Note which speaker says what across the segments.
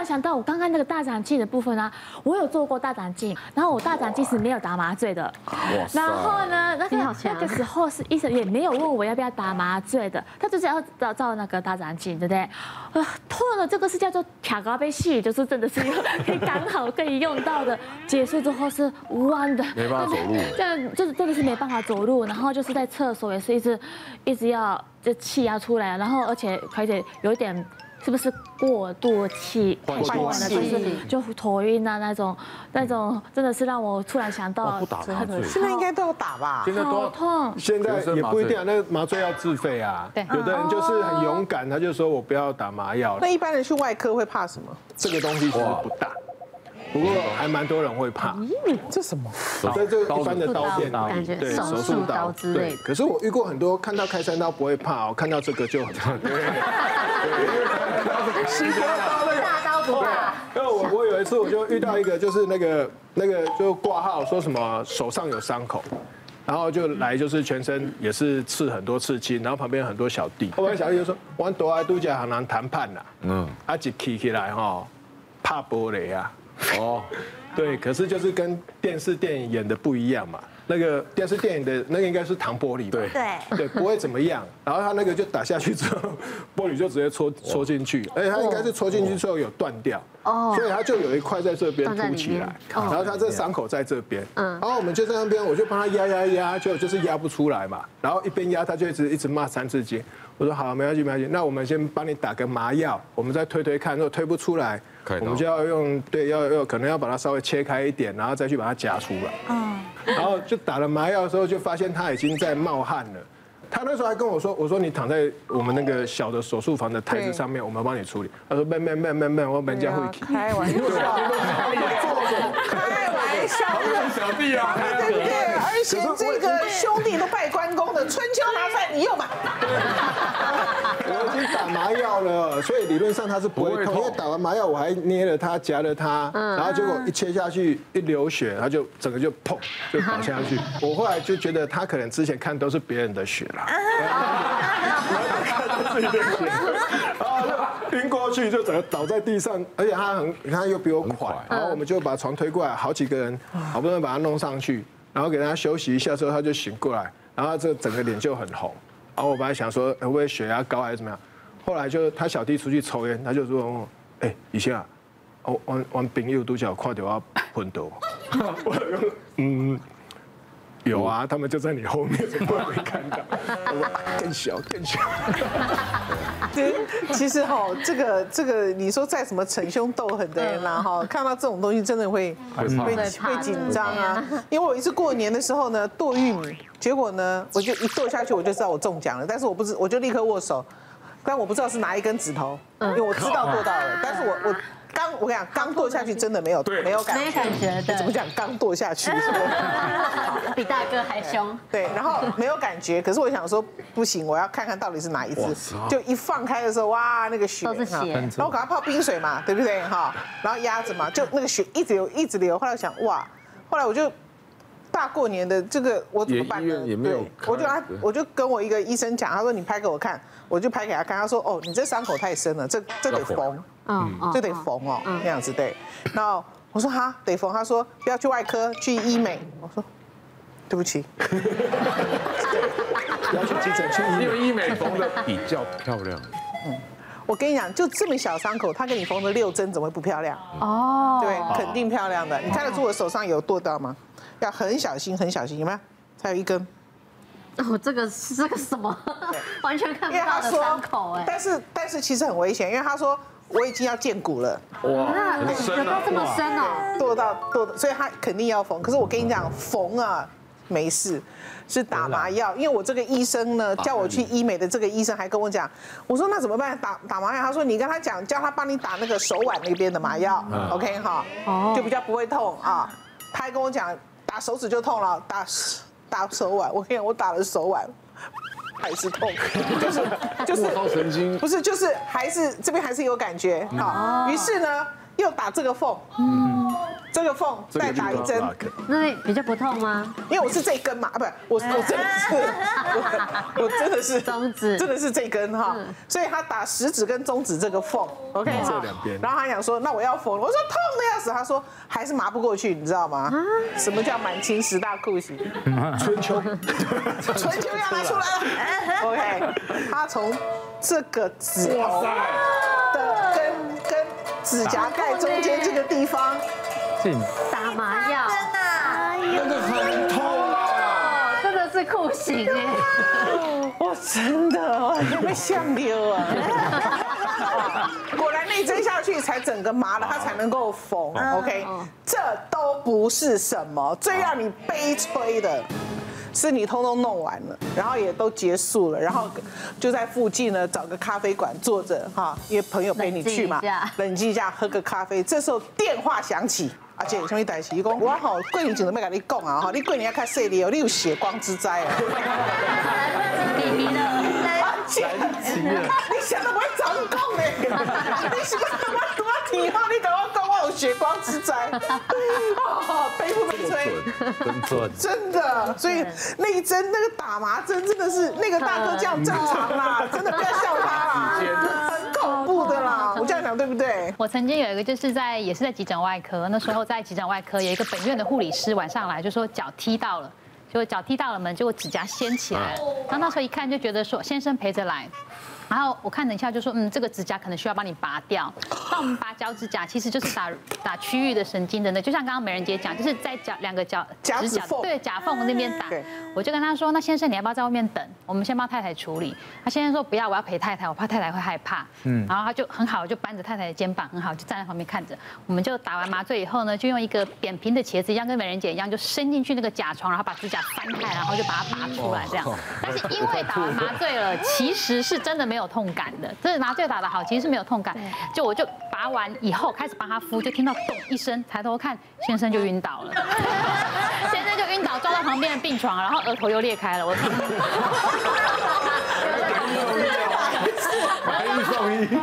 Speaker 1: 然想到我刚刚那个大肠镜的部分啊，我有做过大肠镜，然后我大肠镜是没有打麻醉的。然后呢，那个那个时候是医生也没有问我要不要打麻醉的，他就是要照照那个大肠镜，对不对？啊，痛了，这个是叫做卡高被戏，就是真的是可以刚好可以用到的。结束之后是弯的，
Speaker 2: 没办法走路，
Speaker 1: 这样就是真的是没办法走路，然后就是在厕所也是一直一直要这气压出来，然后而且而且有一点。是不是过度气换气了？就是就头晕啊那种，那种真的是让我突然想到，
Speaker 3: 现在应该都要打吧？
Speaker 1: 现在都要痛。
Speaker 4: 现在也不一定啊，那个麻醉要自费啊。对，有的人就是很勇敢，他就说我不要打麻药。
Speaker 3: 那一般人去外科会怕什么？
Speaker 4: 这个东西其实不大，不过还蛮多人会怕。
Speaker 3: 这什么？
Speaker 4: 这这一般的刀片，对，手术刀之类。可是我遇过很多看到开山刀不会怕哦，看到这个就很怕。
Speaker 1: 大刀不怕。
Speaker 4: 因为我我有一次我就遇到一个，就是那个那个就挂号说什么手上有伤口，然后就来就是全身也是刺很多刺青，然后旁边很多小弟。后边小弟就说：“我多爱度假很难谈判呐。”嗯，啊一起起来哈，怕玻璃啊。哦，对，可是就是跟电视电影演的不一样嘛。那个电视电影的那个应该是糖玻璃吧？
Speaker 1: 对
Speaker 4: 对，不会怎么样。然后他那个就打下去之后，玻璃就直接戳戳进去，而且他应该是戳进去之后有断掉，哦，所以他就有一块在这边凸起来，然后他这伤口在这边，嗯，然后我们就在那边，我就帮他压压压，就就是压不出来嘛。然后一边压他就一直一直骂三字经。我说好，没关系没关系，那我们先帮你打个麻药，我们再推推看，如果推不出来，我们就要用对要要可能要把它稍微切开一点，然后再去把它夹出来。嗯，然后就打了麻药的时候，就发现他已经在冒汗了。他那时候还跟我说：“我说你躺在我们那个小的手术房的台子上面，我们帮你处理。”他说：“慢慢慢慢慢，我们家会
Speaker 3: 开玩笑，开玩笑，
Speaker 2: 小弟啊，
Speaker 3: 对不对？而且这个兄弟都拜关公的，春秋拿出来你又买。”
Speaker 4: 我已经打麻药了，所以理论上他是不会痛。因为打完麻药，我还捏了他，夹了他，然后结果一切下去，一流血，他就整个就砰就倒下去。我后来就觉得他可能之前看都是别人的血了，看到自己的血，然后就晕过去，就整个倒在地上，而且他很，他又比我快，然后我们就把床推过来，好几个人，好不容易把他弄上去，然后给他休息一下之后，他就醒过来，然后这整个脸就很红。然后我本来想说会不会血压高还是怎么样，后来就他小弟出去抽烟，他就说：“哎，以前啊，我我我朋友都叫我快点要喷毒。”我说：“嗯，有啊，他们就在你后面，怎么会没看到？更小更小。”
Speaker 3: 对，其实哈，这个这个，你说再什么逞凶斗狠的人啦，哈，看到这种东西真的会会会紧张啊。因为我一次过年的时候呢，剁玉米。结果呢，我就一剁下去，我就知道我中奖了。但是我不知，我就立刻握手，但我不知道是哪一根指头，因为我知道剁到了。但是我我刚我跟你讲，刚剁下去真的没有没有感觉，
Speaker 1: 没感觉的。
Speaker 3: 怎么讲？刚剁下去，
Speaker 1: 比大哥还凶。
Speaker 3: 对，然后没有感觉。可是我想说，不行，我要看看到底是哪一只。就一放开的时候，哇，那个血
Speaker 1: 都是血。然
Speaker 3: 后我赶快泡冰水嘛，对不对？哈，然后压着嘛，就那个血一直流一直流。后来我想，哇，后来我就。大过年的这个我怎么办呢？
Speaker 2: 也没有，
Speaker 3: 我就他我就跟我一个医生讲，他说你拍给我看，我就拍给他看。他说哦，你这伤口太深了，这这得缝，嗯，这得缝哦，那样子对。然后我说哈，得缝。他说不要去外科，去医美。我说对不起，
Speaker 4: 要去急诊去医美，
Speaker 2: 因为医美缝的比较漂亮。
Speaker 3: 嗯，我跟你讲，就这么小伤口，他给你缝了六针，怎么会不漂亮？哦，对，肯定漂亮的。你看得出我手上有剁到吗？要很小心，很小心，有没有？还有一根。
Speaker 1: 哦，这个是这个什么？完全看不到的伤口哎。
Speaker 3: 但是但是其实很危险，因为他说我已经要见骨了。
Speaker 1: 哇，那有到这么深哦？
Speaker 3: 剁到剁，所以他肯定要缝。可是我跟你讲，缝啊没事，是打麻药。因为我这个医生呢，叫我去医美的这个医生还跟我讲，我说那怎么办？打打麻药？他说你跟他讲，叫他帮你打那个手腕那边的麻药。OK 哈，就比较不会痛啊。他还跟我讲。打手指就痛了，打打手腕，我跟你讲，我打了手腕。还是痛，就是就是
Speaker 2: 神经。
Speaker 3: 不是，就是还是这边还是有感觉，好，于是呢又打这个缝，嗯，这个缝再打一针，
Speaker 5: 那比较不痛吗？
Speaker 3: 因为我是这根嘛，啊，不，我我真的是，我真的是
Speaker 5: 中指，
Speaker 3: 真的是这根哈，所以他打食指跟中指这个缝，OK？哈，然后他想说，那我要缝，我说痛的要死，他说还是麻不过去，你知道吗？什么叫满清十大酷刑？
Speaker 4: 春秋，
Speaker 3: 春秋要拿出来了，OK，他从这个指头指甲盖中间这个地方。
Speaker 5: 打麻药，
Speaker 4: 真的很痛啊！
Speaker 5: 真的是酷刑哎！
Speaker 3: 我真的，我被吓溜啊！果然那一针下去才整个麻了，它才能够缝。OK，这都不是什么，最让你悲催的。是你通通弄完了，然后也都结束了，然后就在附近呢找个咖啡馆坐着哈，因为朋友陪你去嘛，冷静一下，喝个咖啡。这时候电话响起，阿姐，什么代志？伊讲我好桂林警都没跟你讲啊哈，你桂林要看谁的哦，你有血光之灾啊！你想都不会早讲嘞，你是不是他妈多听话？你等我讲血光之灾，悲不悲催？真的，所以那一针那个打麻针真的是那个大哥这样正常啦，真的不要笑他啦，很恐怖的啦，我这样讲对不对？
Speaker 6: 我曾经有一个就是在也是在急诊外科，那时候在急诊外科有一个本院的护理师晚上来就说脚踢到了。结果脚踢到了门，结果指甲掀起来了。然后那时候一看就觉得说，先生陪着来。然后我看了一下，就说嗯，这个指甲可能需要帮你拔掉。那我们拔脚趾甲其实就是打 打区域的神经的呢，就像刚刚美人姐讲，就是在脚两个脚指甲对甲缝那边打。我就跟他说，那先生你要不要在外面等？我们先帮太太处理。他先生说不要，我要陪太太，我怕太太会害怕。嗯。然后他就很好，就扳着太太的肩膀，很好，就站在旁边看着。我们就打完麻醉以后呢，就用一个扁平的茄子一样，跟美人姐一样，就伸进去那个甲床，然后把指甲翻开，然后就把它拔出来这样。但是因为打完麻醉了，其实是真的没有。有痛感的，这是麻醉打的好，其实是没有痛感。就我就拔完以后开始帮他敷，就听到咚一声，抬头看，先生就晕倒了。先生就晕倒，撞到旁边的病床，然后额头又裂开了。我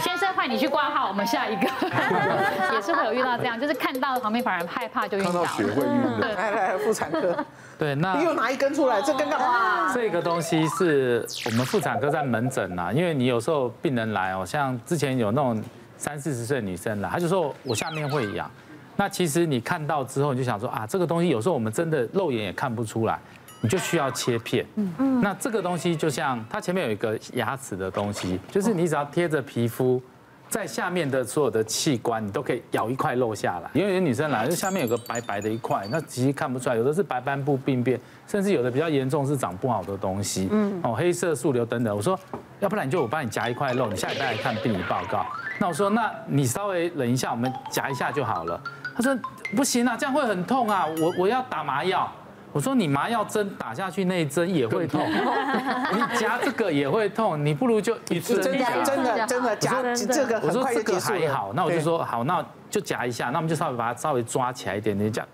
Speaker 6: 先你去挂号，我们下一个 也是会有遇到这样，就是看到旁边反而害怕就晕倒了。
Speaker 4: 血会晕。
Speaker 3: 对，来来妇产科。
Speaker 7: 对，那
Speaker 3: 你又拿一根出来，这根干嘛？
Speaker 7: 这个东西是我们妇产科在门诊呐，因为你有时候病人来哦，像之前有那种三四十岁女生来，她就说我下面会痒。那其实你看到之后，你就想说啊，这个东西有时候我们真的肉眼也看不出来，你就需要切片。嗯嗯。那这个东西就像它前面有一个牙齿的东西，就是你只要贴着皮肤。在下面的所有的器官，你都可以咬一块肉下来。因为有女生来，就下面有个白白的一块，那其实看不出来，有的是白斑部病变，甚至有的比较严重是长不好的东西，嗯，哦，黑色素瘤等等。我说，要不然你就我帮你夹一块肉，你下礼拜来看病理报告。那我说，那你稍微忍一下，我们夹一下就好了。他说，不行啊，这样会很痛啊，我我要打麻药。我说你麻药针打下去那一针也会痛，你夹这个也会痛，你不如就一次
Speaker 3: 真的真的真的夹这个。
Speaker 7: 我说这个还好，那我就说好，那就夹一下，那我们就稍微把它稍微抓起来一点点，这样，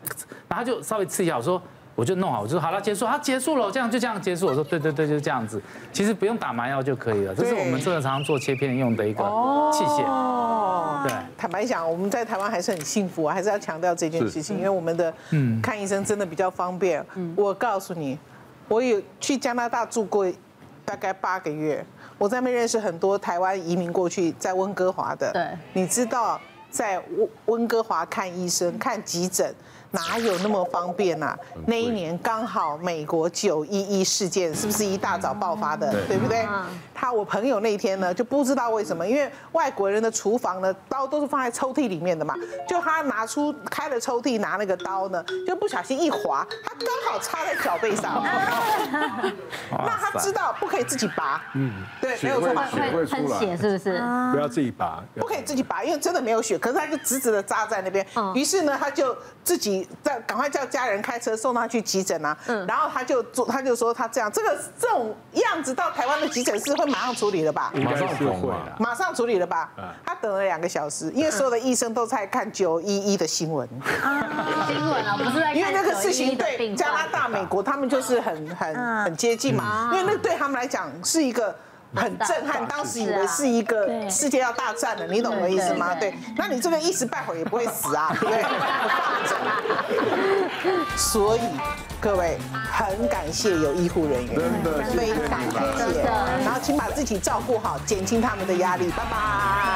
Speaker 7: 然后就稍微刺一下。我说。我就弄好，我就说好了，结束，它结束了，这样就这样结束。我说对对对，就这样子，其实不用打麻药就可以了。这是我们这个常常做切片用的一个器械。哦，对。坦白讲，我们在台湾还是很幸福啊，还是要强调这件事情，因为我们的嗯看医生真的比较方便。我告诉你，我有去加拿大住过大概八个月，我在那边认识很多台湾移民过去在温哥华的。对。你知道在温温哥华看医生看急诊？哪有那么方便呐、啊？那一年刚好美国九一一事件是不是一大早爆发的，对不对？他我朋友那天呢就不知道为什么，因为外国人的厨房呢刀都是放在抽屉里面的嘛，就他拿出开了抽屉拿那个刀呢，就不小心一划，他刚好插在脚背上。那他知道不可以自己拔，嗯，对，没有错嘛，
Speaker 5: 血会喷血是不是？
Speaker 4: 不要自己拔，
Speaker 3: 不可以自己拔，因为真的没有血，可是他就直直的扎在那边。于是呢，他就自己。再赶快叫家人开车送他去急诊啊！嗯，然后他就做，他就说他这样，这个这种样子到台湾的急诊室会马上处理了吧？
Speaker 4: 马上就会，
Speaker 3: 马上处理了吧？他等了两个小时，因为所有的医生都在看九一一的新闻。
Speaker 5: 新闻啊，不是在。
Speaker 3: 因为那个事情对加拿大、美国他们就是很很很接近嘛，因为那对他们来讲是一个。很震撼，当时以为是一个世界要大战了，你懂我的意思吗？对，那你这个一时半会也不会死啊，对不对？所以各位很感谢有医护人员，
Speaker 2: 真的
Speaker 3: 非常感谢，然后请把自己照顾好，减轻他们的压力，拜拜。